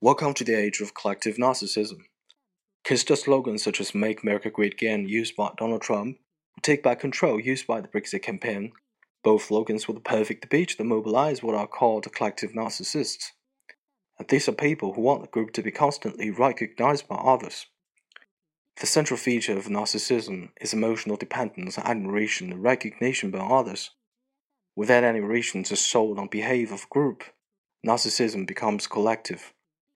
Welcome to the age of collective narcissism. Consider slogans such as Make America Great Again, used by Donald Trump, Take Back Control, used by the Brexit campaign. Both slogans were the perfect speech that mobilized what are called collective narcissists. And these are people who want the group to be constantly recognized by others. The central feature of narcissism is emotional dependence, admiration, and recognition by others. Without admiration to soul on behalf of a group, narcissism becomes collective.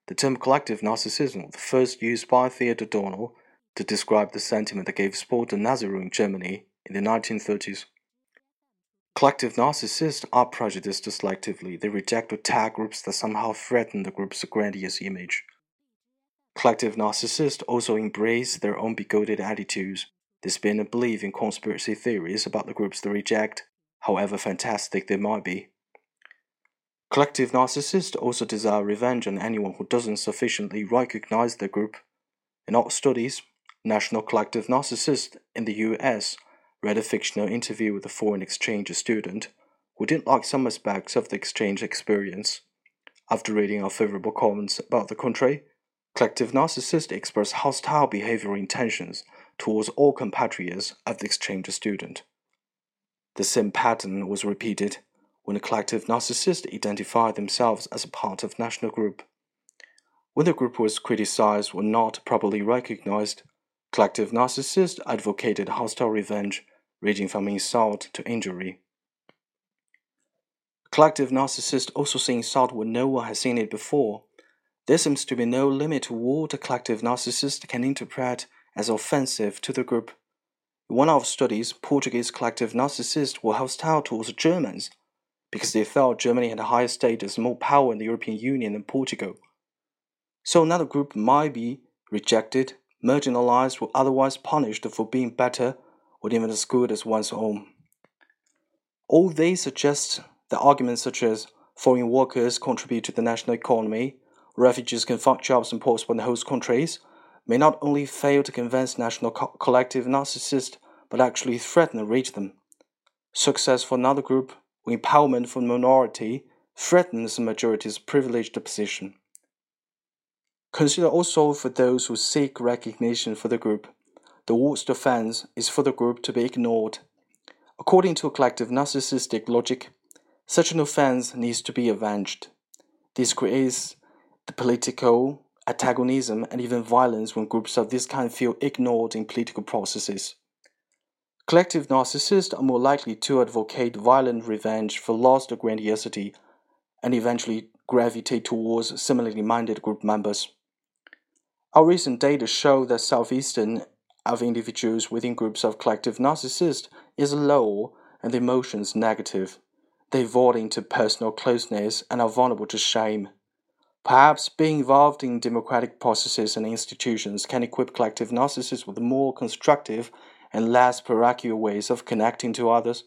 The term collective narcissism was first used by Theodor Adorno to describe the sentiment that gave sport to Nazi in Germany in the 1930s. Collective narcissists are prejudiced selectively. They reject or tag groups that somehow threaten the group's grandiose image. Collective narcissists also embrace their own bigoted attitudes. They spin and believe in conspiracy theories about the groups they reject, however fantastic they might be. Collective narcissists also desire revenge on anyone who doesn't sufficiently recognize their group. In all studies, National Collective Narcissists in the US read a fictional interview with a foreign exchange student who didn't like some aspects of the exchange experience. After reading unfavorable comments about the country, collective narcissists express hostile behavioral intentions towards all compatriots of the exchange student. The same pattern was repeated when a collective narcissist identified themselves as a part of national group. When the group was criticized or not properly recognized, collective narcissists advocated hostile revenge, ranging from insult to injury. Collective narcissists also see insult when no one has seen it before. There seems to be no limit to what a collective narcissist can interpret as offensive to the group. In one of studies, Portuguese collective narcissists were hostile towards Germans because they felt Germany had a higher status more power in the European Union than Portugal. So another group might be rejected, marginalized, or otherwise punished for being better or even as good as one's own. All these suggest that arguments such as foreign workers contribute to the national economy, refugees can find jobs and posts in the host countries, may not only fail to convince national co- collective narcissists, but actually threaten and reach them. Success for another group empowerment for the minority threatens the majority's privileged position. Consider also for those who seek recognition for the group. The worst offense is for the group to be ignored. According to a collective narcissistic logic, such an offense needs to be avenged. This creates the political antagonism and even violence when groups of this kind feel ignored in political processes. Collective narcissists are more likely to advocate violent revenge for lost grandiosity and eventually gravitate towards similarly minded group members. Our recent data show that self-esteem of individuals within groups of collective narcissists is low and the emotions negative. They evolve into personal closeness and are vulnerable to shame. Perhaps being involved in democratic processes and institutions can equip collective narcissists with more constructive and less parochial ways of connecting to others.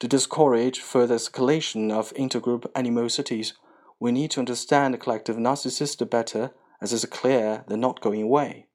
To discourage further escalation of intergroup animosities, we need to understand the collective narcissist better, as is clear they're not going away.